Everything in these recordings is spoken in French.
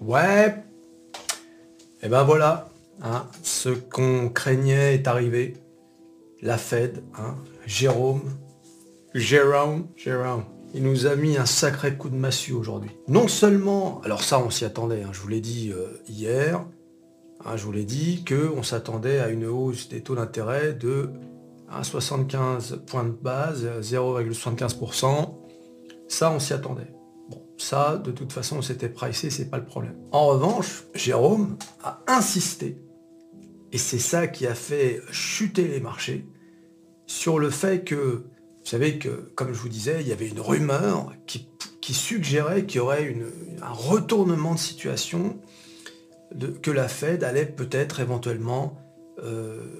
Ouais. Et eh ben voilà. Hein, ce qu'on craignait est arrivé. La Fed, hein, Jérôme, Jérôme, Jérôme, il nous a mis un sacré coup de massue aujourd'hui. Non seulement, alors ça on s'y attendait, hein, je vous l'ai dit euh, hier, je vous l'ai dit qu'on s'attendait à une hausse des taux d'intérêt de 75 points de base, 0,75%. Ça on s'y attendait. Bon, ça, de toute façon, c'était pricé, c'est pas le problème. En revanche, Jérôme a insisté, et c'est ça qui a fait chuter les marchés, sur le fait que, vous savez que, comme je vous disais, il y avait une rumeur qui, suggérait qu'il y aurait un retournement de situation, que la Fed allait peut-être éventuellement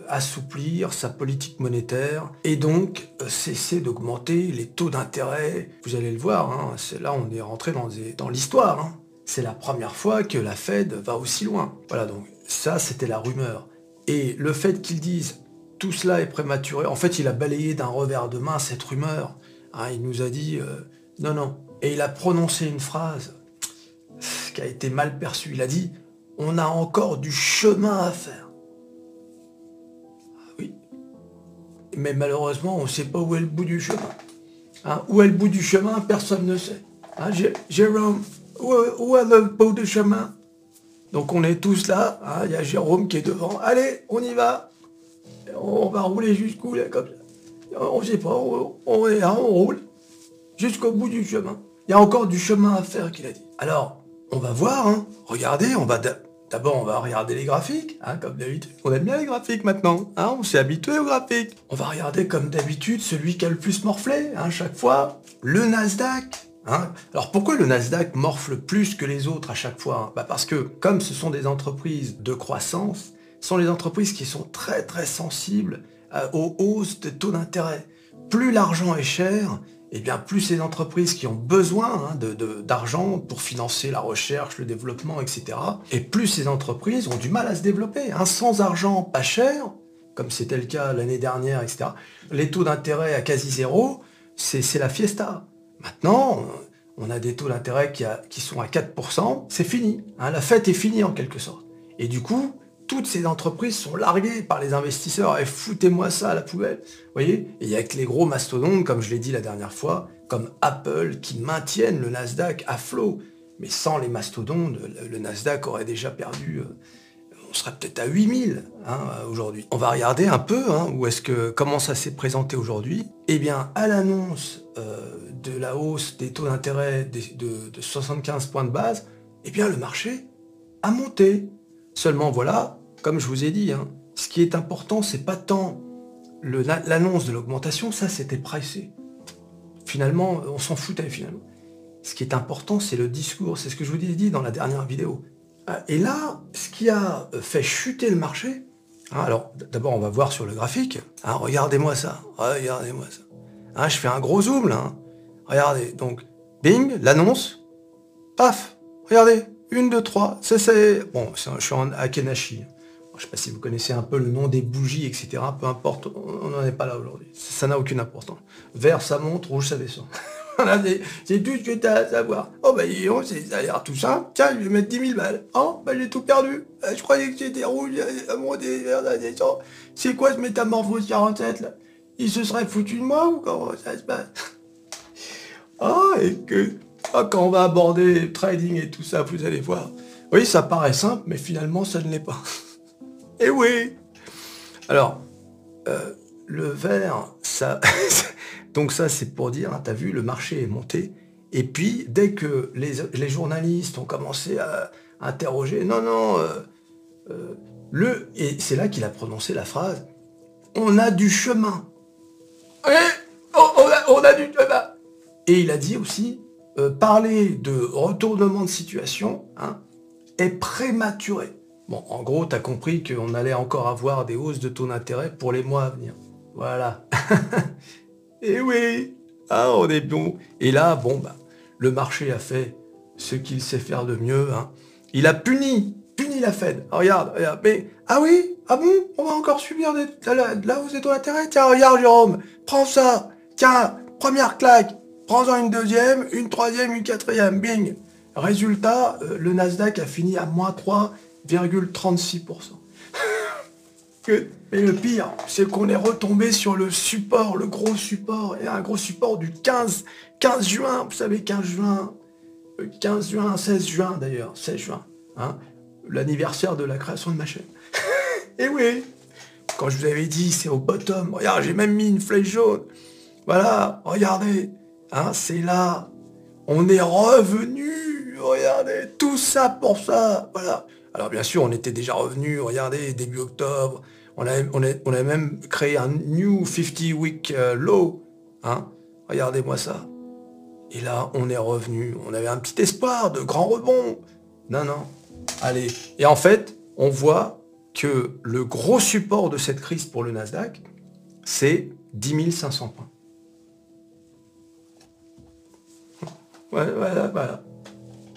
assouplir sa politique monétaire et donc euh, cesser d'augmenter les taux d'intérêt. Vous allez le voir, hein, c'est là on est rentré dans, dans l'histoire. Hein. C'est la première fois que la Fed va aussi loin. Voilà, donc ça c'était la rumeur. Et le fait qu'ils disent tout cela est prématuré, en fait il a balayé d'un revers de main cette rumeur. Hein, il nous a dit euh, non, non. Et il a prononcé une phrase qui a été mal perçue. Il a dit on a encore du chemin à faire. Mais malheureusement, on ne sait pas où est le bout du chemin. Hein, où est le bout du chemin, personne ne sait. Hein, Jérôme, où, est le bout du chemin? Donc on est tous là, hein, il y a Jérôme qui est devant. Allez, on y va. On va rouler jusqu'où là comme ça? On ne sait pas, on, est là, on roule jusqu'au bout du chemin. Il y a encore du chemin à faire, qu'il a dit. Alors, on va voir, regardez, on va D'abord, on va regarder les graphiques, hein, comme d'habitude. On aime bien les graphiques maintenant, hein, on s'est habitué aux graphiques. On va regarder comme d'habitude celui qui a le plus morflé, hein, chaque fois, le Nasdaq. Hein. Alors pourquoi le Nasdaq morfle plus que les autres à chaque fois bah Parce que comme ce sont des entreprises de croissance, ce sont les entreprises qui sont très très sensibles euh, aux hausses de taux d'intérêt. Plus l'argent est cher, eh bien plus ces entreprises qui ont besoin hein, d'argent pour financer la recherche, le développement, etc., et plus ces entreprises ont du mal à se développer. Hein. Sans argent pas cher, comme c'était le cas l'année dernière, etc., les taux d'intérêt à quasi zéro, c'est la fiesta. Maintenant, on a des taux d'intérêt qui, sont à 4%, c'est fini. Hein. la fête est finie en quelque sorte. Et du coup, toutes ces entreprises sont larguées par les investisseurs. Et foutez-moi ça à la poubelle. Vous voyez? Et il y a que les gros mastodontes, comme je l'ai dit la dernière fois, comme Apple, qui maintiennent le Nasdaq à flot. Mais sans les mastodontes, le, Nasdaq aurait déjà perdu... Euh, on serait peut-être à 8000 hein, aujourd'hui. On va regarder un peu hein, où est-ce que comment ça s'est présenté aujourd'hui. Eh bien, à l'annonce euh, de la hausse des taux d'intérêt de, de 75 points de base, eh bien le marché a monté. Seulement voilà, comme je vous ai dit, hein, ce qui est important, c'est pas tant l'annonce de l'augmentation, ça c'était pricé. Finalement, on s'en foutait finalement. Ce qui est important, c'est le discours, c'est ce que je vous ai dit dans la dernière vidéo. Ah, et là, ce qui a fait chuter le marché, hein, alors d'abord on va voir sur le graphique, hein, regardez-moi ça, regardez-moi ça. je fais un gros zoom là, regardez, donc, bing, l'annonce, paf, regardez, une, deux, trois, c'est, bon, je suis en Akenashi, je sais pas si vous connaissez un peu le nom des bougies, etc. Peu importe, on n'en est pas là aujourd'hui. Ça n'a aucune importance. Vert, ça monte, rouge, ça descend. c'est tout ce que tu as à savoir. Oh bah ça a l'air tout simple. Tiens, je vais mettre 10 000 balles. Oh bah j'ai tout perdu. Euh, je croyais que c'était rouge, ça montait, vert, ça descend. C'est quoi ce métamorphose 47 là? Il se serait foutu de moi ou comment ça se passe? Oh, et que ah, quand on va aborder trading et tout ça, vous allez voir. Oui, ça paraît simple, mais finalement, ça ne l'est pas. Eh oui Alors, euh, le vert, ça... donc ça c'est pour dire, hein, tu as vu, le marché est monté. Et puis, dès que les, journalistes ont commencé à, interroger, non, non, euh, euh, le... Et c'est là qu'il a prononcé la phrase, on a du chemin. Eh, on, a, du chemin. Et il a dit aussi, parler de retournement de situation hein, est prématuré. Bon, en gros, tu as compris qu'on allait encore avoir des hausses de taux d'intérêt pour les mois à venir. Voilà. Et eh oui, ah, on est bon. Et là, bon, bah, le marché a fait ce qu'il sait faire de mieux. Hein. Il a puni, puni la Fed. regarde, regarde, mais, ah oui, ah bon, on va encore subir des, la, hausse des taux d'intérêt? Tiens, regarde, Jérôme, prends ça. Tiens, première claque. Prends-en une deuxième, une troisième, une quatrième, bing. Résultat, euh, le Nasdaq a fini à moins 3,36%. Mais le pire, c'est qu'on est retombé sur le support, le gros support, et un gros support du 15, 15 juin, vous savez, 15 juin, 15 euh, juin, 16 juin d'ailleurs, 16 juin, hein, l'anniversaire de la création de ma chaîne. et oui, quand je vous avais dit, c'est au bottom, regarde, j'ai même mis une flèche jaune. Voilà, regardez, hein, c'est là, on est revenu, regardez, tout ça pour ça, voilà. Alors bien sûr, on était déjà revenu, regardez, début octobre, on a, même créé un new 50 week euh, low. Hein Regardez-moi ça. Et là, on est revenu. On avait un petit espoir de grand rebond. Non, non. Allez. Et en fait, on voit que le gros support de cette crise pour le Nasdaq, c'est 10 500 points. Voilà, voilà, voilà.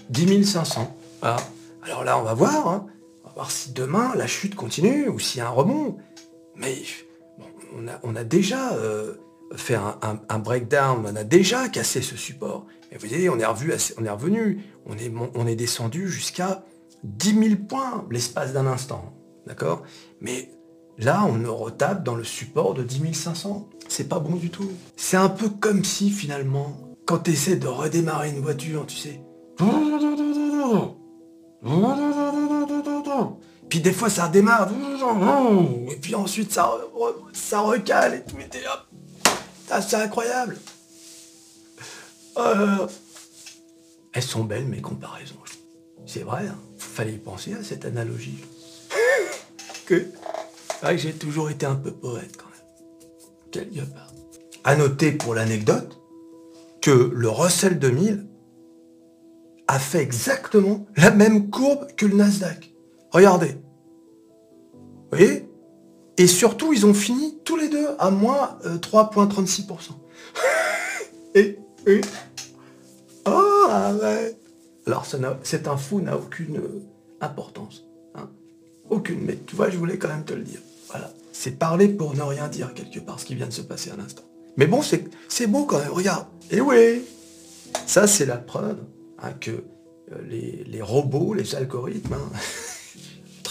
10 500. Voilà. Alors là, on va voir. Hein voir si demain la chute continue ou s'il y a un remont. Mais on, a, déjà euh, fait un, breakdown, on a déjà cassé ce support. Et vous voyez, on est, on est revenu, on est, on est descendu jusqu'à 10 000 points l'espace d'un instant. D'accord? Mais là, on retape dans le support de 10 500. C'est pas bon du tout. C'est un peu comme si finalement, quand tu essaies de redémarrer une voiture, tu sais, puis des fois ça redémarre. Et puis ensuite ça, ça recale et tout. C'est incroyable. Euh, elles sont belles mes comparaisons. C'est vrai, hein. fallait y penser à cette analogie. que, que j'ai toujours été un peu poète quand même. Quelque part. À noter pour l'anecdote que le Russell 2000 a fait exactement la même courbe que le Nasdaq. Regardez. Vous voyez? Et surtout, ils ont fini tous les deux à moins 3,36%. Euh, et, et... Oh, Alors, cette info n'a aucune euh, importance. Hein. aucune, mais tu vois, je voulais quand même te le dire. Voilà. C'est parler pour ne rien dire quelque part, ce qui vient de se passer à l'instant. Mais bon, c'est beau quand même, regarde. Et oui Ça, c'est la preuve Hein, que euh, les, robots, les algorithmes, hein,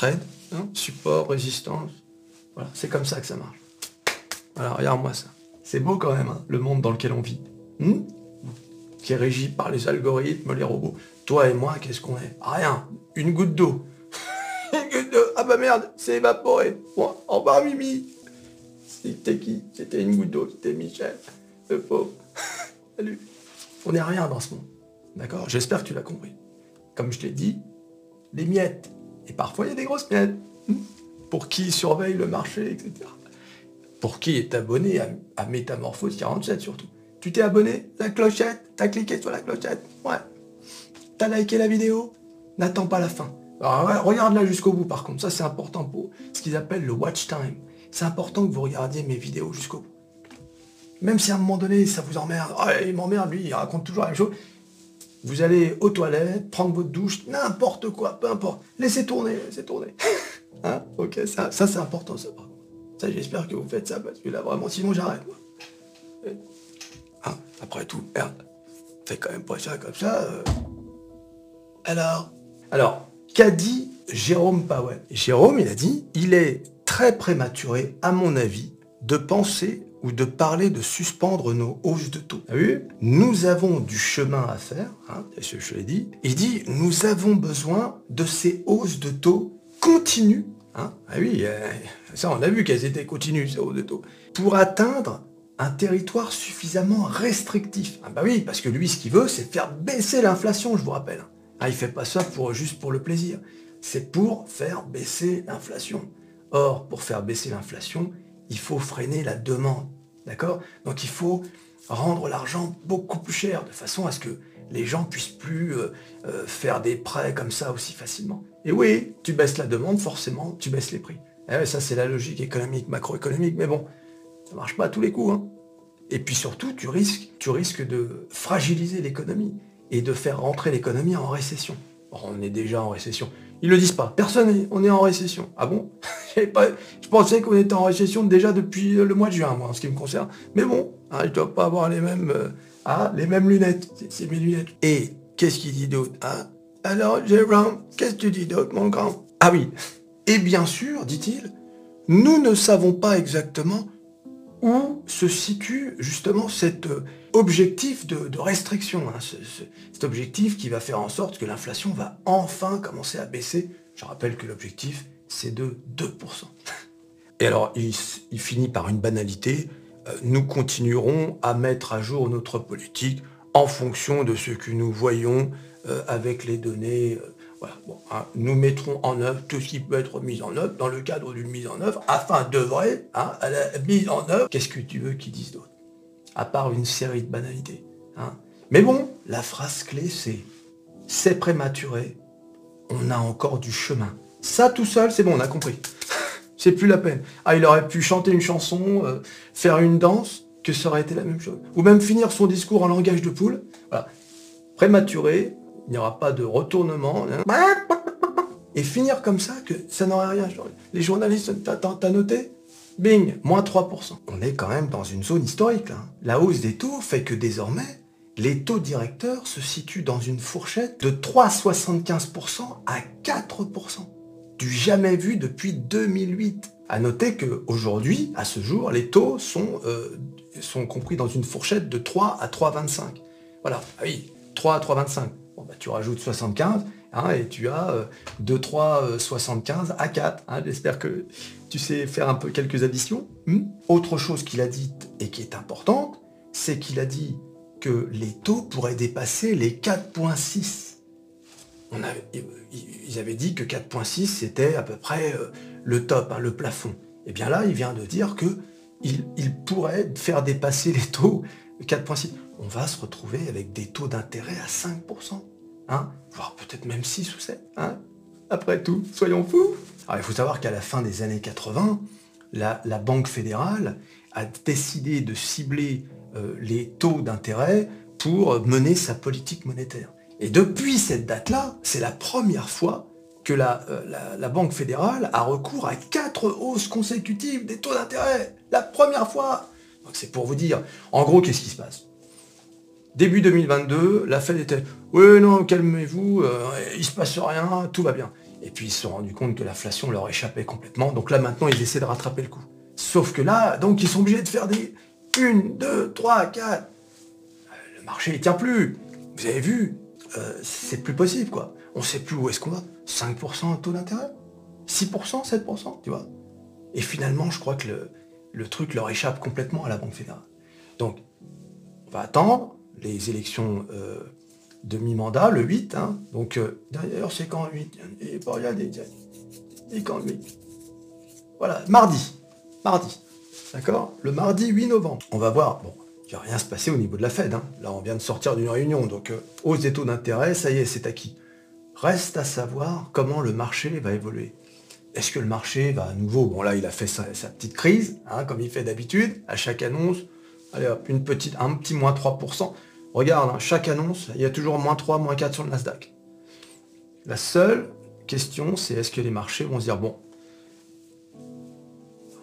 hein, support, résistance, voilà, c'est comme ça que ça marche. Voilà, regarde-moi ça. C'est beau quand même, le monde dans lequel on vit. Hmm? Qui est régi par les algorithmes, les robots. Toi et moi, qu'est-ce qu'on est? Rien. Une goutte d'eau. une goutte d'eau. Ah bah merde, c'est évaporé. Bon, au revoir Mimi. C'était qui? C'était une goutte d'eau. C'était Michel. Le pauvre. Salut. On n'est rien dans ce monde. D'accord? J'espère que tu l'as compris. Comme je l'ai dit, les miettes. Et parfois, il y a des grosses miettes. Hmm? Pour qui surveille le marché, etc. Pour qui est abonné à, Métamorphose 47 surtout. Tu t'es abonné? La clochette? T'as cliqué sur la clochette? Ouais. T'as liké la vidéo? N'attends pas la fin. regarde là jusqu'au bout par contre. Ça, c'est important pour ce qu'ils appellent le watch time. C'est important que vous regardiez mes vidéos jusqu'au bout. Même si à un moment donné, ça vous emmerde. Ah, il m'emmerde, lui, il raconte toujours la même chose. Vous allez aux toilettes, prendre votre douche, n'importe quoi, peu importe. Laissez tourner, laissez tourner. hein Ok, ça, ça c'est important, ça, Ça, j'espère que vous faites ça, parce que là, vraiment, sinon, j'arrête, hein Après tout, merde. Faites quand même pas ça comme ça. Euh. Alors Alors, qu'a dit Jérôme Powell? Jérôme, il a dit, il est très prématuré, à mon avis, de penser ou de parler de suspendre nos hausses de taux. vu Nous avons du chemin à faire, hein, je l'ai dit. Il dit, nous avons besoin de ces hausses de taux continues. Hein. ah oui, euh, ça on a vu qu'elles étaient continues, ces hausses de taux. Pour atteindre un territoire suffisamment restrictif. Ah bah oui, parce que lui, ce qu'il veut, c'est faire baisser l'inflation, je vous rappelle. Ah, il fait pas ça pour, juste pour le plaisir. C'est pour faire baisser l'inflation. Or, pour faire baisser l'inflation, il faut freiner la demande. D'accord? Donc il faut rendre l'argent beaucoup plus cher, de façon à ce que les gens puissent plus euh, euh, faire des prêts comme ça aussi facilement. Et oui, tu baisses la demande, forcément, tu baisses les prix. Eh ça, c'est la logique économique, macroéconomique, mais bon, ça marche pas à tous les coups. Hein. Et puis surtout, tu risques de fragiliser l'économie et de faire rentrer l'économie en récession. On est déjà en récession. Ils le disent pas. Personne, on est en récession. Ah bon? Je pensais qu'on était en récession déjà depuis le mois de juin, moi, en ce qui me concerne. Mais bon, hein, je ne dois pas avoir les mêmes, euh, ah, les mêmes lunettes. C'est mes lunettes. Et qu'est-ce qu'il dit d'autre hein? Alors, Jérôme, qu'est-ce que tu dis d'autre, mon grand? Ah oui. Et bien sûr, dit-il, nous ne savons pas exactement où se situe justement cet euh, objectif de, restriction, hein, cet objectif qui va faire en sorte que l'inflation va enfin commencer à baisser. Je rappelle que l'objectif, c'est de 2%. Et alors, il, finit par une banalité. Euh, nous continuerons à mettre à jour notre politique en fonction de ce que nous voyons euh, avec les données Hein, nous mettrons en œuvre tout ce qui peut être mis en œuvre dans le cadre d'une mise en œuvre afin d'œuvrer hein, à la mise en œuvre. Qu'est-ce que tu veux qu'ils disent d'autre? À part une série de banalités. Hein. Mais bon, la phrase clé c'est c'est prématuré, on a encore du chemin. Ça tout seul, c'est bon, on a compris. c'est plus la peine. Ah, il aurait pu chanter une chanson, euh, faire une danse, que ça aurait été la même chose. Ou même finir son discours en langage de poule. Voilà. Prématuré, il n'y aura pas de retournement. Et finir comme ça, que ça n'aurait rien. Les journalistes, t'as noté? Bing, moins 3%. On est quand même dans une zone historique. La hausse des taux fait que désormais, les taux directeurs se situent dans une fourchette de 3,75% à 4%. Du jamais vu depuis 2008. À noter qu'aujourd'hui, à ce jour, les taux sont, euh, compris dans une fourchette de 3 à 3,25. Voilà, ah oui, 3 à 3,25. Bah, tu rajoutes 75 hein, et tu as 2, 3, 75 à 4. J'espère que tu sais faire un peu quelques additions. Hmm? Autre chose qu'il a dit et qui est importante, c'est qu'il a dit que les taux pourraient dépasser les 4.6. ils avaient dit que 4.6 c'était à peu près euh, le top, hein, le plafond. Et eh bien là, il vient de dire que il, pourrait faire dépasser les taux 4.6. On va se retrouver avec des taux d'intérêt à 5%. Hein, voire peut-être même 6 ou 7. Hein. Après tout, soyons fous. Alors il faut savoir qu'à la fin des années 80, la, Banque fédérale a décidé de cibler euh, les taux d'intérêt pour mener sa politique monétaire. Et depuis cette date-là, c'est la première fois que la, euh, la, Banque fédérale a recours à quatre hausses consécutives des taux d'intérêt. La première fois. Donc c'est pour vous dire, en gros, qu'est-ce qui se passe? Début 2022, la Fed était Oui, non, calmez-vous, euh, il se passe rien, tout va bien. Et puis ils se sont rendus compte que l'inflation leur échappait complètement. Donc là maintenant, ils essaient de rattraper le coup. Sauf que là, donc ils sont obligés de faire des 1, 2, 3, 4. Le marché ne tient plus. Vous avez vu, euh, c'est plus possible quoi. On ne sait plus où est-ce qu'on va. 5% de taux d'intérêt? 6%, 7%, tu vois? Et finalement, je crois que le, le truc leur échappe complètement à la Banque fédérale. Donc, on va attendre, les élections euh, de mi-mandat, le 8. Hein. Donc, euh, d'ailleurs, c'est quand le 8 Et pas regarder, Et quand le 8 Voilà, mardi. Mardi. D'accord? Le mardi 8 novembre. On va voir. Bon, il va rien se passer au niveau de la Fed. Hein. Là, on vient de sortir d'une réunion. Donc, euh, hausse des taux d'intérêt, ça y est, c'est acquis. Reste à savoir comment le marché va évoluer. Est-ce que le marché va à nouveau, bon là il a fait sa, petite crise, hein, comme il fait d'habitude, à chaque annonce, allez hop, une petite, un petit moins 3%. Regarde, hein, chaque annonce, il y a toujours moins 3, moins 4 sur le Nasdaq. La seule question, c'est est-ce que les marchés vont se dire, bon,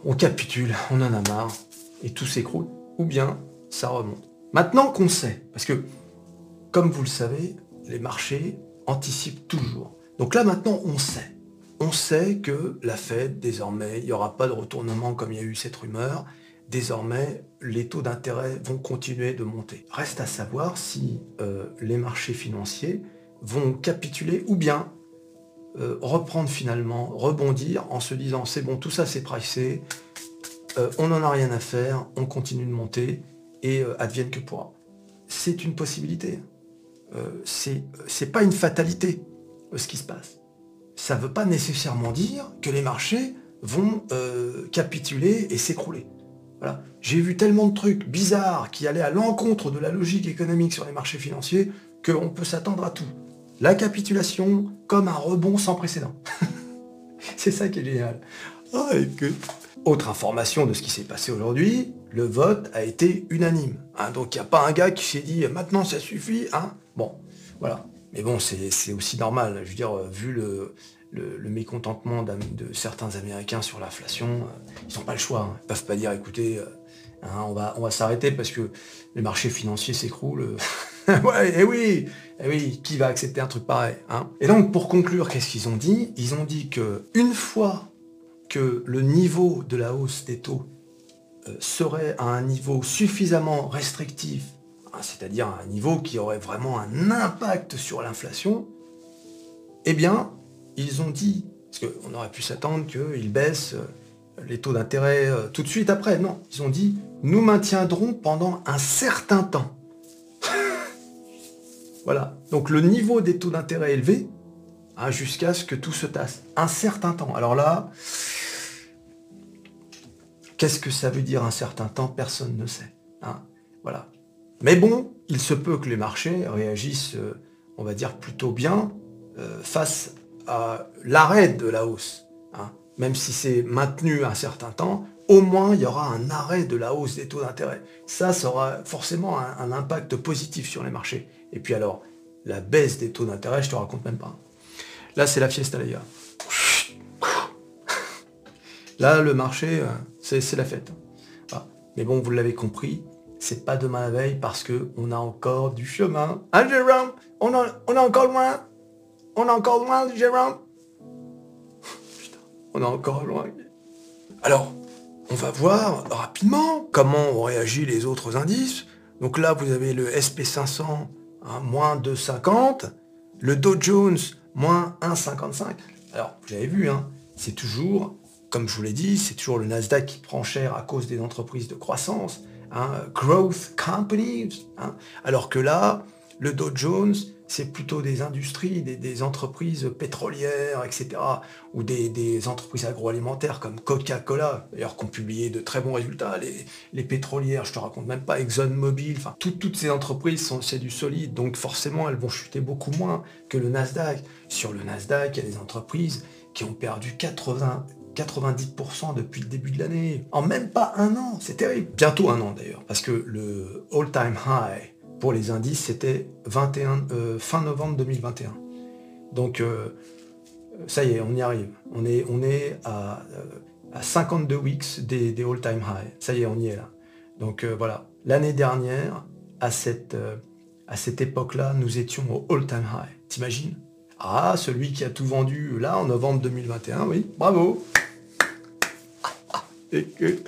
on capitule, on en a marre, et tout s'écroule, ou bien ça remonte. Maintenant qu'on sait, parce que, comme vous le savez, les marchés anticipent toujours. Donc là maintenant, on sait. On sait que la Fed, désormais, il n'y aura pas de retournement comme il y a eu cette rumeur, désormais, les taux d'intérêt vont continuer de monter. Reste à savoir si euh, les marchés financiers vont capituler ou bien euh, reprendre finalement, rebondir en se disant c'est bon, tout ça c'est pricé, euh, on n'en a rien à faire, on continue de monter et advienne que pourra. C'est une possibilité. c'est pas une fatalité ce qui se passe. Ça ne veut pas nécessairement dire que les marchés vont capituler et s'écrouler. J'ai vu tellement de trucs bizarres qui allaient à l'encontre de la logique économique sur les marchés financiers qu'on peut s'attendre à tout. La capitulation comme un rebond sans précédent. C'est ça qui est génial. Ah, Autre information de ce qui s'est passé aujourd'hui, le vote a été unanime. Hein. donc il n'y a pas un gars qui s'est dit maintenant ça suffit. Hein bon, voilà. Mais bon, c'est aussi normal. Je veux dire, vu le, le, mécontentement de certains Américains sur l'inflation, euh, ils n'ont pas le choix. Hein. Ils ne peuvent pas dire, écoutez, euh, hein, on va, on s'arrêter parce que les marchés financiers s'écroulent. ouais, et eh oui, eh oui, qui va accepter un truc pareil hein Et donc, pour conclure, qu'est-ce qu'ils ont dit? Ils ont dit que une fois que le niveau de la hausse des taux euh, serait à un niveau suffisamment restrictif, c'est-à-dire un niveau qui aurait vraiment un impact sur l'inflation, eh bien, ils ont dit, parce qu'on aurait pu s'attendre qu'ils baissent euh, les taux d'intérêt euh, tout de suite après. Non, ils ont dit, nous maintiendrons pendant un certain temps. voilà. Donc le niveau des taux d'intérêt élevé, hein, jusqu'à ce que tout se tasse. Un certain temps. Alors là, qu'est-ce que ça veut dire un certain temps? Personne ne sait. Hein. voilà. Mais bon, il se peut que les marchés réagissent, euh, on va dire, plutôt bien face l'arrêt de la hausse, hein, même si c'est maintenu un certain temps, au moins il y aura un arrêt de la hausse des taux d'intérêt. Ça, ça aura forcément un, impact positif sur les marchés. Et puis alors, la baisse des taux d'intérêt, je te raconte même pas. Là, c'est la fiesta, les gars. Là, le marché, euh, c'est la fête. Mais bon, vous l'avez compris, c'est pas demain la veille parce que on a encore du chemin. Hein, Jérôme? On, on a encore loin? On est encore loin, Jérôme Putain, on est encore loin. Alors, on va voir rapidement comment ont réagi les autres indices. Donc là, vous avez le SP500, hein, moins 2,50. Le Dow Jones, moins 1,55. Alors, vous avez vu, hein, c'est toujours, comme je vous l'ai dit, c'est toujours le Nasdaq qui prend cher à cause des entreprises de croissance. Hein, growth companies. alors que là, le Dow Jones, c'est plutôt des industries, des, entreprises pétrolières, etc. Ou des, entreprises agroalimentaires comme Coca-Cola, d'ailleurs, qui ont publié de très bons résultats. Les, pétrolières, je te raconte même pas, ExxonMobil, enfin, toutes ces entreprises, c'est du solide, donc forcément, elles vont chuter beaucoup moins que le Nasdaq. Sur le Nasdaq, il y a des entreprises qui ont perdu 80, 90% depuis le début de l'année. En même pas un an, c'est terrible. Bientôt un an d'ailleurs, parce que le all-time high pour les indices, c'était 21 euh, fin novembre 2021. Donc euh, ça y est, on y arrive. On est, on est à, 52 euh, weeks des, all-time high. Ça y est, on y est là. Donc voilà, l'année dernière, à cette, à cette époque-là, nous étions au all-time high. T'imagines? Ah, celui qui a tout vendu là en novembre 2021, oui, bravo Et que,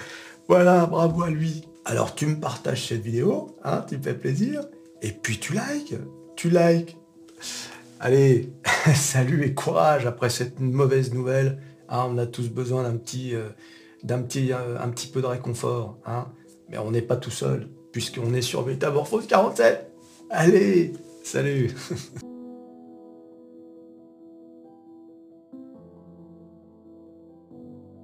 voilà, bravo à lui. Alors tu me partages cette vidéo, hein, tu me fais plaisir, et puis tu likes, tu likes. Allez, salut et courage après cette mauvaise nouvelle. Hein, on a tous besoin d'un petit, euh, euh, petit peu de réconfort. Hein. Mais on n'est pas tout seul, puisqu'on est sur Métamorphose 47. Allez, salut